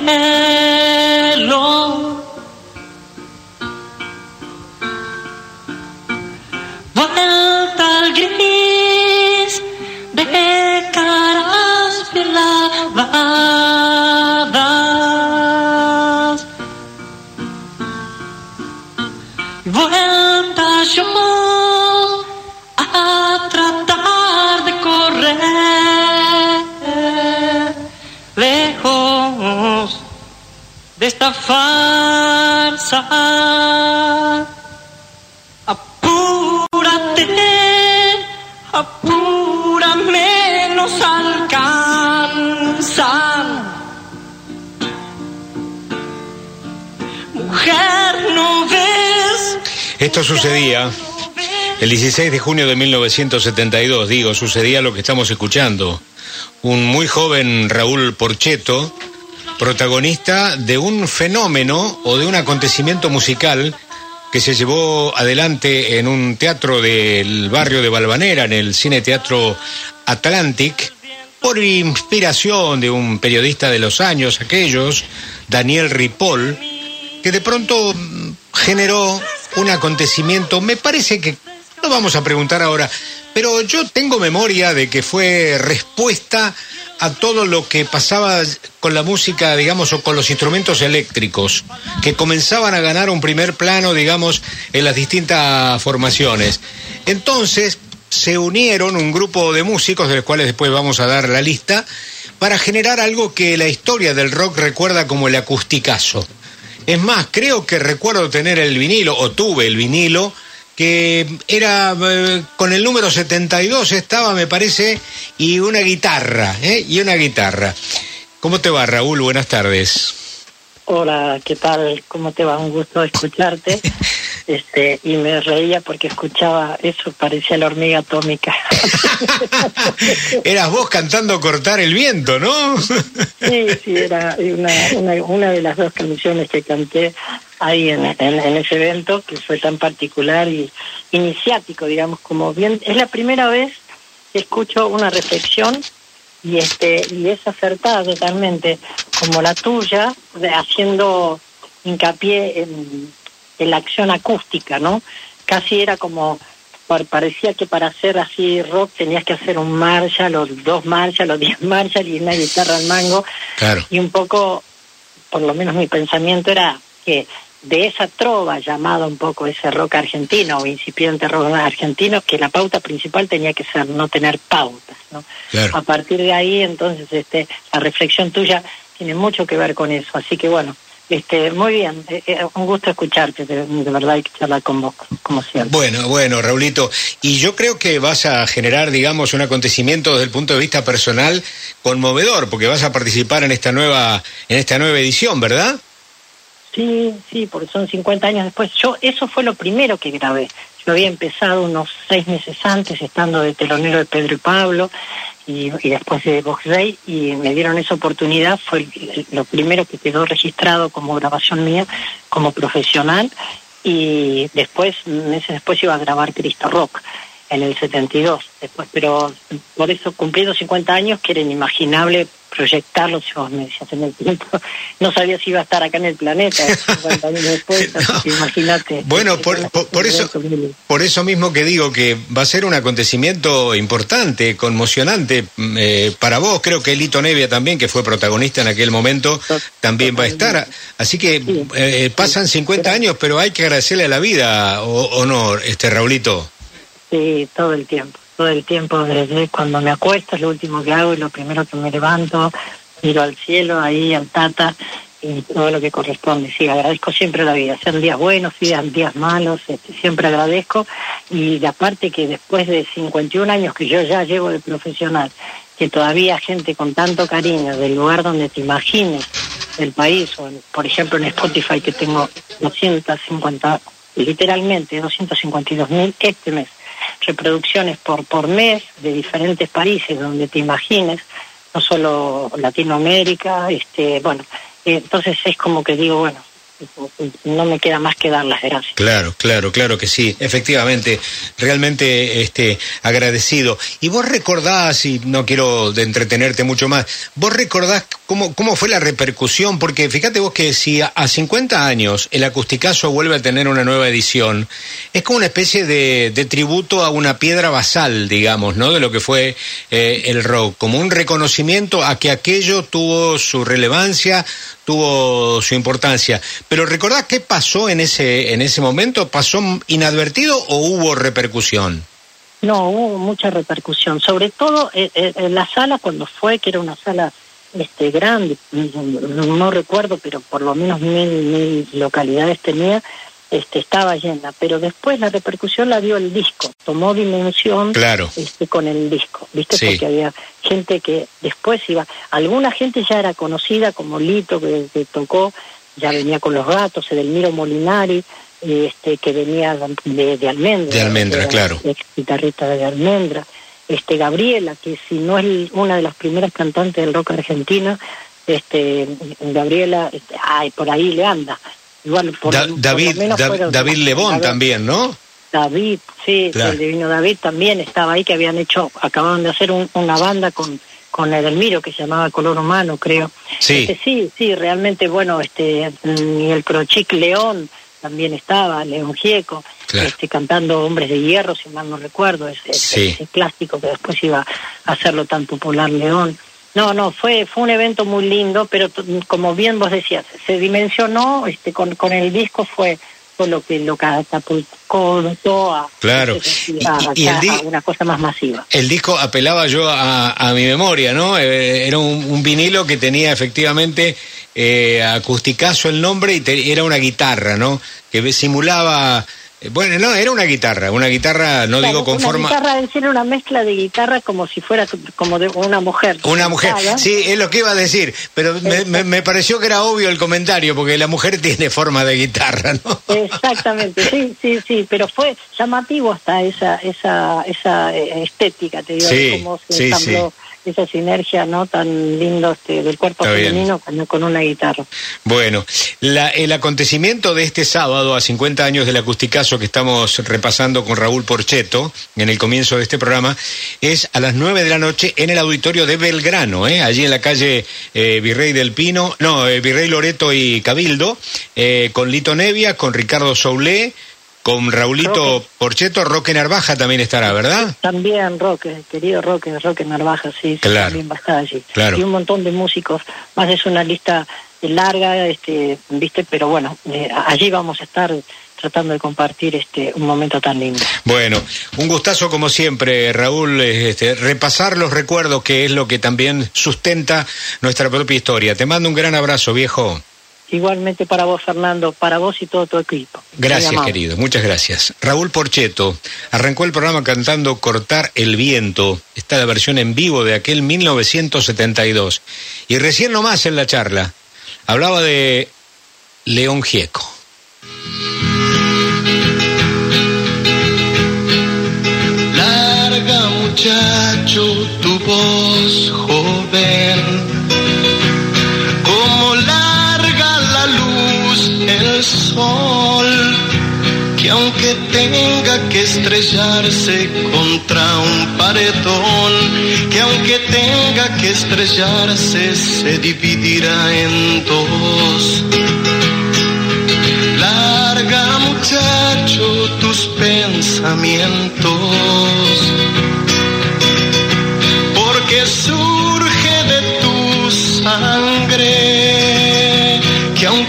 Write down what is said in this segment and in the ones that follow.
cielo. De esta farsa. Apúrate, apúrame, nos alcanzan. Mujer, no ves. Esto sucedía el 16 de junio de 1972, digo, sucedía lo que estamos escuchando. Un muy joven Raúl Porcheto, protagonista de un fenómeno o de un acontecimiento musical que se llevó adelante en un teatro del barrio de Balvanera, en el Cine Teatro Atlantic, por inspiración de un periodista de los años aquellos, Daniel Ripoll, que de pronto generó un acontecimiento, me parece que no vamos a preguntar ahora, pero yo tengo memoria de que fue respuesta a todo lo que pasaba con la música, digamos, o con los instrumentos eléctricos, que comenzaban a ganar un primer plano, digamos, en las distintas formaciones. Entonces se unieron un grupo de músicos, de los cuales después vamos a dar la lista, para generar algo que la historia del rock recuerda como el acusticazo. Es más, creo que recuerdo tener el vinilo, o tuve el vinilo, que era eh, con el número 72 estaba, me parece, y una guitarra, ¿eh? Y una guitarra. ¿Cómo te va, Raúl? Buenas tardes. Hola, ¿qué tal? ¿Cómo te va? Un gusto escucharte. Este, y me reía porque escuchaba eso, parecía la hormiga atómica. Eras vos cantando Cortar el viento, ¿no? sí, sí, era una, una, una de las dos canciones que canté ahí en, en, en, ese evento que fue tan particular y iniciático, digamos, como bien, es la primera vez que escucho una reflexión y este y es acertada totalmente como la tuya, haciendo hincapié en, en, la acción acústica, ¿no? Casi era como parecía que para hacer así rock tenías que hacer un Marshall, o dos Marshall, o diez Marshall y una guitarra al mango. Claro. Y un poco, por lo menos mi pensamiento era que de esa trova llamada un poco ese rock argentino o incipiente rock argentino, que la pauta principal tenía que ser no tener pautas, ¿no? Claro. A partir de ahí, entonces, este, la reflexión tuya tiene mucho que ver con eso. Así que bueno, este, muy bien, eh, eh, un gusto escucharte, de, de, verdad hay que charlar con vos, como siempre. Bueno, bueno, Raulito, y yo creo que vas a generar, digamos, un acontecimiento desde el punto de vista personal conmovedor, porque vas a participar en esta nueva, en esta nueva edición, ¿verdad? Sí, sí, porque son 50 años después. Yo, eso fue lo primero que grabé. Yo había empezado unos seis meses antes, estando de telonero de Pedro y Pablo, y, y después de Vox Day, y me dieron esa oportunidad. Fue lo primero que quedó registrado como grabación mía, como profesional, y después, meses después, iba a grabar Cristo Rock en el 72. Después, pero por eso, cumpliendo 50 años, que era inimaginable proyectarlo, vos me decías en el tiempo, no sabía si iba a estar acá en el planeta 50 años después, No. imagínate. Bueno, por, por, por eso, por eso mismo que digo que va a ser un acontecimiento importante, conmocionante eh, para vos. Creo que Elito Nevia también, que fue protagonista en aquel momento, también va a estar. Así que Sí. eh, pasan 50 años, pero hay que agradecerle a la vida, o, o no, este Raulito. Sí, todo el tiempo, todo el tiempo, desde cuando me acuesto es lo último que hago y lo primero que me levanto, miro al cielo, ahí al tata y todo lo que corresponde. Sí, agradezco siempre la vida, sean días buenos, sean días malos, este, siempre agradezco y aparte que después de 51 años que yo ya llevo de profesional, que todavía gente con tanto cariño del lugar donde te imagines del país, o en- por ejemplo en Spotify que tengo 250, literalmente 252 mil este mes, reproducciones por, por mes de diferentes países donde te imagines, no solo Latinoamérica, este, bueno, eh, entonces es como que digo, bueno, no me queda más que dar las gracias. Claro, claro, claro que sí. Efectivamente, realmente este, agradecido. Y vos recordás, y no quiero entretenerte mucho más, vos recordás ¿Cómo, ¿Cómo fue la repercusión? Porque fíjate vos que si a, a 50 años el acusticazo vuelve a tener una nueva edición, es como una especie de, de tributo a una piedra basal, digamos, ¿no? De lo que fue eh, el rock, como un reconocimiento a que aquello tuvo su relevancia, tuvo su importancia. Pero ¿recordás qué pasó en ese, en ese momento? ¿Pasó inadvertido o hubo repercusión? No, hubo mucha repercusión, sobre todo eh, eh, en la sala cuando fue, que era una sala este grande, no, recuerdo, pero por lo menos mil, mil localidades tenía, este, estaba llena, pero después la repercusión la dio el disco, tomó dimensión Claro. este, con el disco, ¿viste? Sí. Porque había gente que después iba, alguna gente ya era conocida como Lito, que, que tocó, ya venía con los gatos, Edelmiro Molinari, este, que venía de, de Almendra. De Almendra, claro. Ex guitarrista de Almendra. Este, Gabriela, que si no es una de las primeras cantantes del rock argentino, este, Gabriela, este, ay, por ahí le anda. Igual, por, Da- por David, menos Da- fueron- David Lebón también, ¿no? David, sí, Claro. el divino David también estaba ahí, que habían hecho, acababan de hacer un- una banda con con Edelmiro que se llamaba Color Humano, creo. Sí. Este, sí, sí, realmente, bueno, este, mm, y el Crochic León también estaba, León Gieco, Claro. este, cantando Hombres de Hierro, si mal no recuerdo, ese, Sí. ese clásico que después iba a hacerlo tan popular León. No, no, fue fue un evento muy lindo, pero como bien vos decías, se dimensionó, este, con, con el disco fue fue lo que lo catapultó a, Claro. a- Y- y el a- una cosa más masiva. El disco apelaba yo a, a mi memoria, ¿no? Eh, era un, un vinilo que tenía efectivamente eh, acusticazo el nombre y te- era una guitarra, ¿no? Que simulaba... eh, Bueno, no, era una guitarra, una guitarra, no Claro, digo con una forma... guitarra, es decir, una mezcla de guitarra como si fuera como de una mujer. Una mujer, sí, es lo que iba a decir, pero me, me- me pareció que era obvio el comentario, porque la mujer tiene forma de guitarra, ¿no? Exactamente, sí, sí, sí, pero fue llamativo hasta esa esa esa eh, estética, te digo, Sí, cómo se sí, esa sinergia no tan lindo este, del cuerpo Está femenino con, con una guitarra. Bueno, la- el acontecimiento de este sábado, a 50 años del acusticazo que estamos repasando con Raúl Porcheto en el comienzo de este programa, es a las 9 de la noche en el auditorio de Belgrano, ¿eh? allí en la calle eh, Virrey del Pino, no, eh, Virrey Loreto y Cabildo, eh, con Lito Nevia, con Ricardo Soulé, con Raulito Roque. Porcheto, Roque Narvaja también estará, ¿verdad? También Roque, querido Roque, Roque Narvaja, sí, sí, también va a estar allí. Claro. Y un montón de músicos, más es una lista larga, este, viste, pero bueno, eh, allí vamos a estar tratando de compartir este un momento tan lindo. Bueno, un gustazo como siempre, Raúl, eh, este, repasar los recuerdos que es lo que también sustenta nuestra propia historia. Te mando un gran abrazo, viejo. Igualmente para vos, Fernando, para vos y todo tu equipo. Gracias, querido, muchas gracias. Raúl Porcheto arrancó el programa cantando Cortar el viento. Está la versión en vivo de aquel 1972. Y recién nomás en la charla hablaba de León Gieco. Larga muchacho tu voz joven, sol, que aunque tenga que estrellarse contra un paredón, que aunque tenga que estrellarse se dividirá en dos. Larga muchacho tus pensamientos,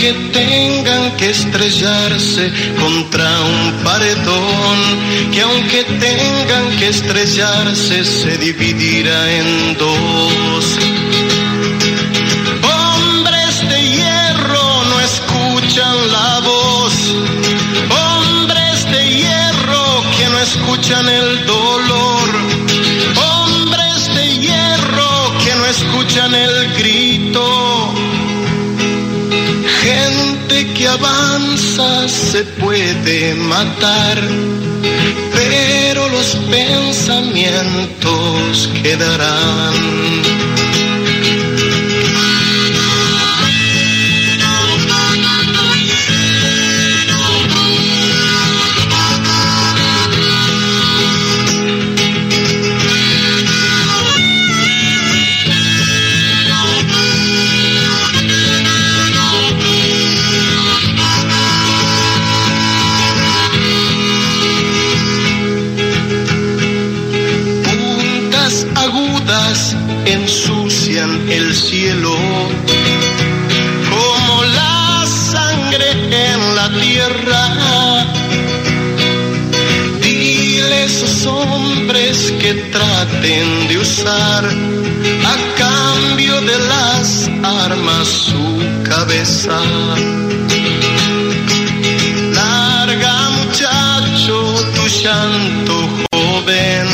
que tengan que estrellarse contra un paredón, que aunque tengan que estrellarse se dividirá en dos. Hombres de hierro no escuchan la voz. Hombres de hierro que no escuchan el Gente que avanza se puede matar, pero los pensamientos quedarán. Traten de usar a cambio de las armas su cabeza. Larga muchacho tu llanto joven,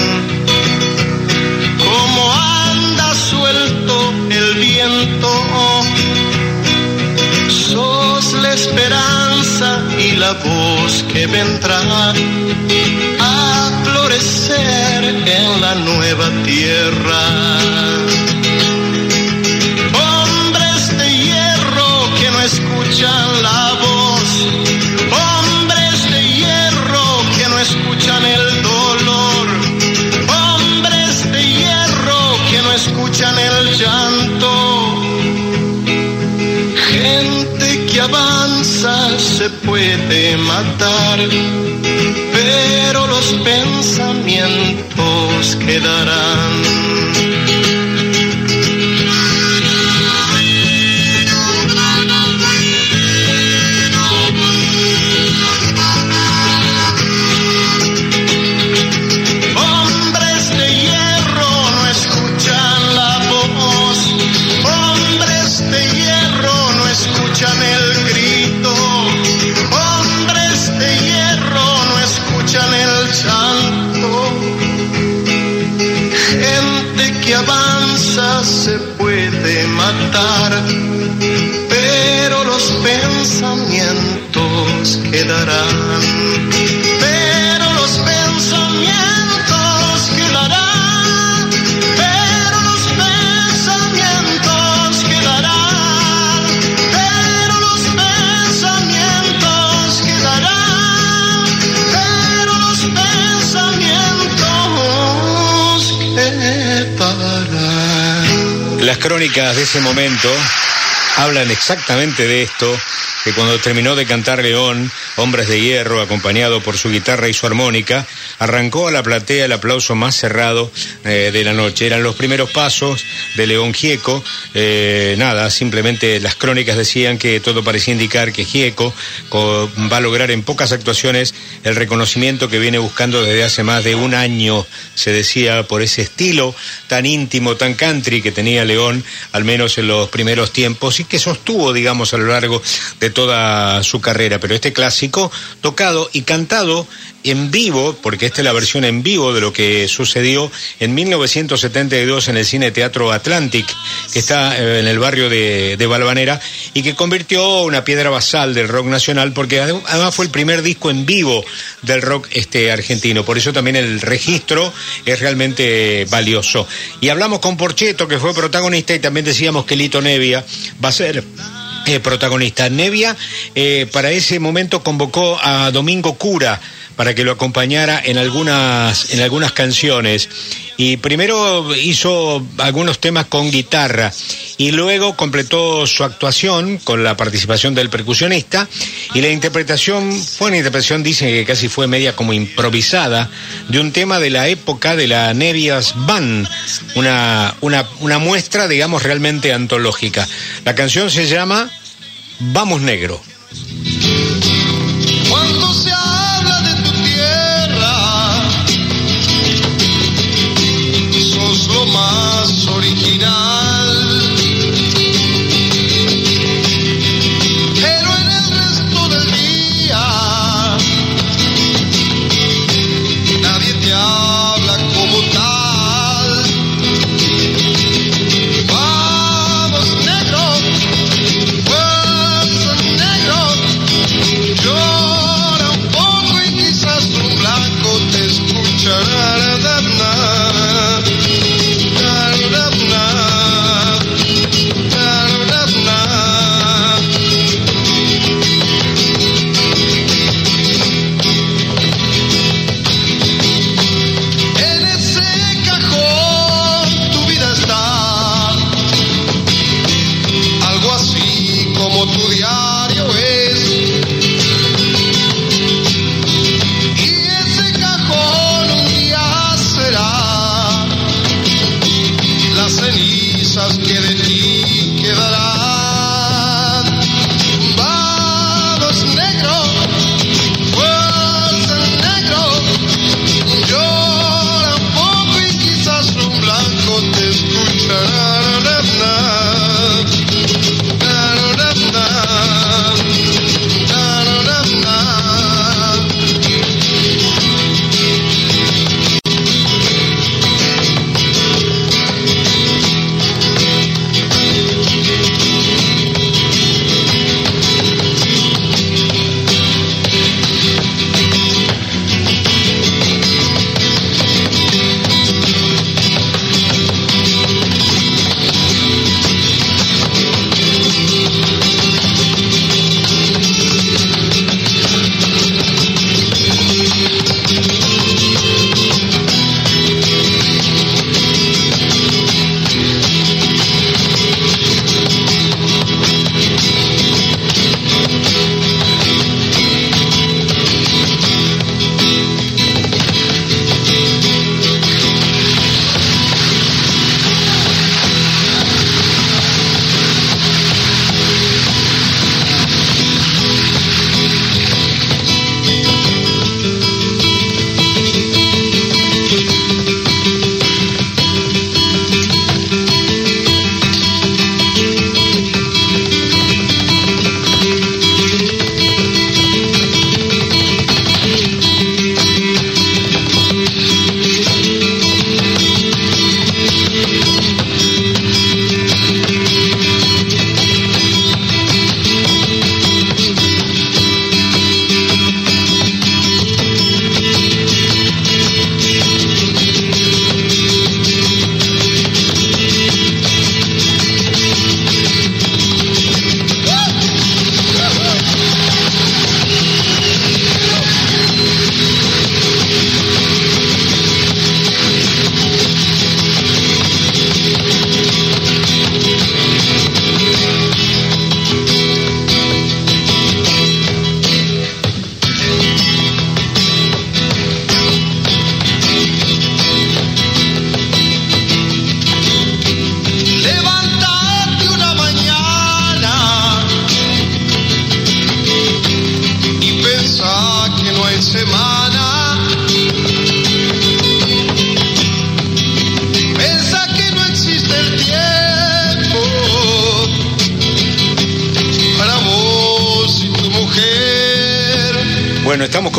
como anda suelto el viento, sos la esperanza y la voz que vendrá a florecer en la nueva tierra. Hombres de hierro que no escuchan la voz, hombres de hierro que no escuchan el dolor, hombres de hierro que no escuchan el llanto. Gente que avanza se puede matar, pero los pensamientos quedarán. Que avanza se puede matar, pero los pensamientos quedarán. Las crónicas de ese momento hablan exactamente de esto, que cuando terminó de cantar León, Hombres de Hierro, acompañado por su guitarra y su armónica, arrancó a la platea el aplauso más cerrado eh, de la noche. Eran los primeros pasos de León Gieco. Eh, nada, simplemente las crónicas decían que todo parecía indicar que Gieco co- va a lograr en pocas actuaciones el reconocimiento que viene buscando desde hace más de un año, se decía, por ese estilo tan íntimo, tan country que tenía León, al menos en los primeros tiempos, y que sostuvo, digamos, a lo largo de toda su carrera. Pero este clásico, tocado y cantado en vivo, porque esta es la versión en vivo de lo que sucedió en 1972 en el Cine Teatro Atlantic, que está eh, en el barrio de, de Valvanera, y que convirtió una piedra basal del rock nacional, porque ade- además fue el primer disco en vivo del rock este argentino. Por eso también el registro es realmente valioso. Y hablamos con Porcheto, que fue protagonista, y también decíamos que Lito Nevia va a ser eh, protagonista. Nevia eh, para ese momento convocó a Domingo Cura para que lo acompañara en algunas, en algunas canciones. Y primero hizo algunos temas con guitarra y luego completó su actuación con la participación del percusionista y la interpretación fue una interpretación, dicen que casi fue media como improvisada, de un tema de la época de la Nevias Band, una, una, una muestra, digamos, realmente antológica. La canción se llama Vamos Negro. Cuando se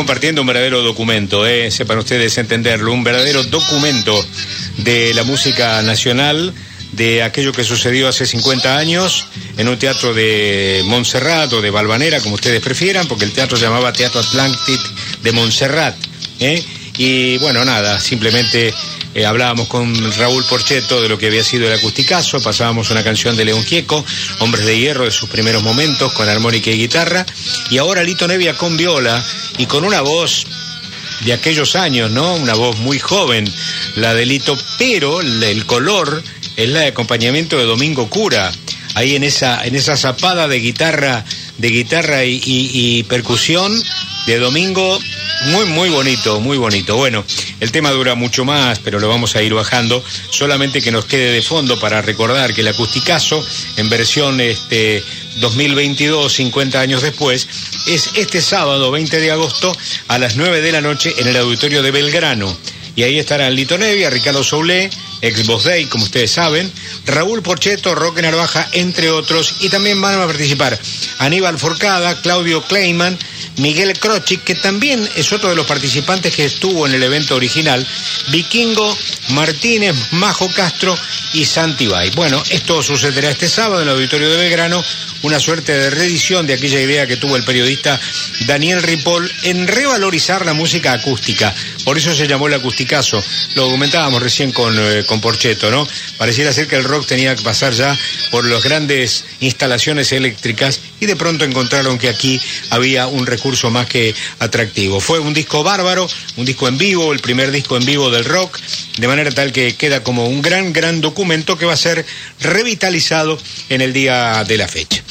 compartiendo un verdadero documento, eh, sepan ustedes entenderlo, un verdadero documento de la música nacional, de aquello que sucedió hace 50 años en un teatro de Montserrat o de Valvanera, como ustedes prefieran, porque el teatro se llamaba Teatro Atlantic de Montserrat. ¿eh? Y bueno, nada, simplemente eh, hablábamos con Raúl Porcheto de lo que había sido el acusticazo, pasábamos una canción de León Gieco, Hombres de Hierro de sus primeros momentos, con armónica y guitarra, y ahora Lito Nevia con viola y con una voz de aquellos años, ¿no? Una voz muy joven, la de Lito, pero el color es la de acompañamiento de Domingo Cura, ahí en esa, en esa zapada de guitarra, de guitarra y, percusión de Domingo muy, muy bonito, muy bonito. Bueno, el tema dura mucho más, pero lo vamos a ir bajando. Solamente que nos quede de fondo para recordar que el acusticazo, en versión este, 2022, 50 años después, es este sábado 20 de agosto a las 9 de la noche en el auditorio de Belgrano. Y ahí estarán Lito Nevia, Ricardo Soulé, ex Boss Day, como ustedes saben, Raúl Porcheto, Roque Narvaja, entre otros. Y también van a participar Aníbal Forcada, Claudio Kleiman, Miguel Crochic, que también es otro de los participantes que estuvo en el evento original, Vikingo, Martínez, Majo Castro y Santibay. Bueno, esto sucederá este sábado en el auditorio de Belgrano, una suerte de reedición de aquella idea que tuvo el periodista Daniel Ripoll en revalorizar la música acústica. Por eso se llamó el acusticazo. Lo comentábamos recién con, eh, con ¿no? Pareciera ser que el rock tenía que pasar ya por las grandes instalaciones eléctricas y de pronto encontraron que aquí había un recurso más que atractivo. Fue un disco bárbaro, un disco en vivo, el primer disco en vivo del rock, de manera tal que queda como un gran, gran documento que va a ser revitalizado en el día de la fecha.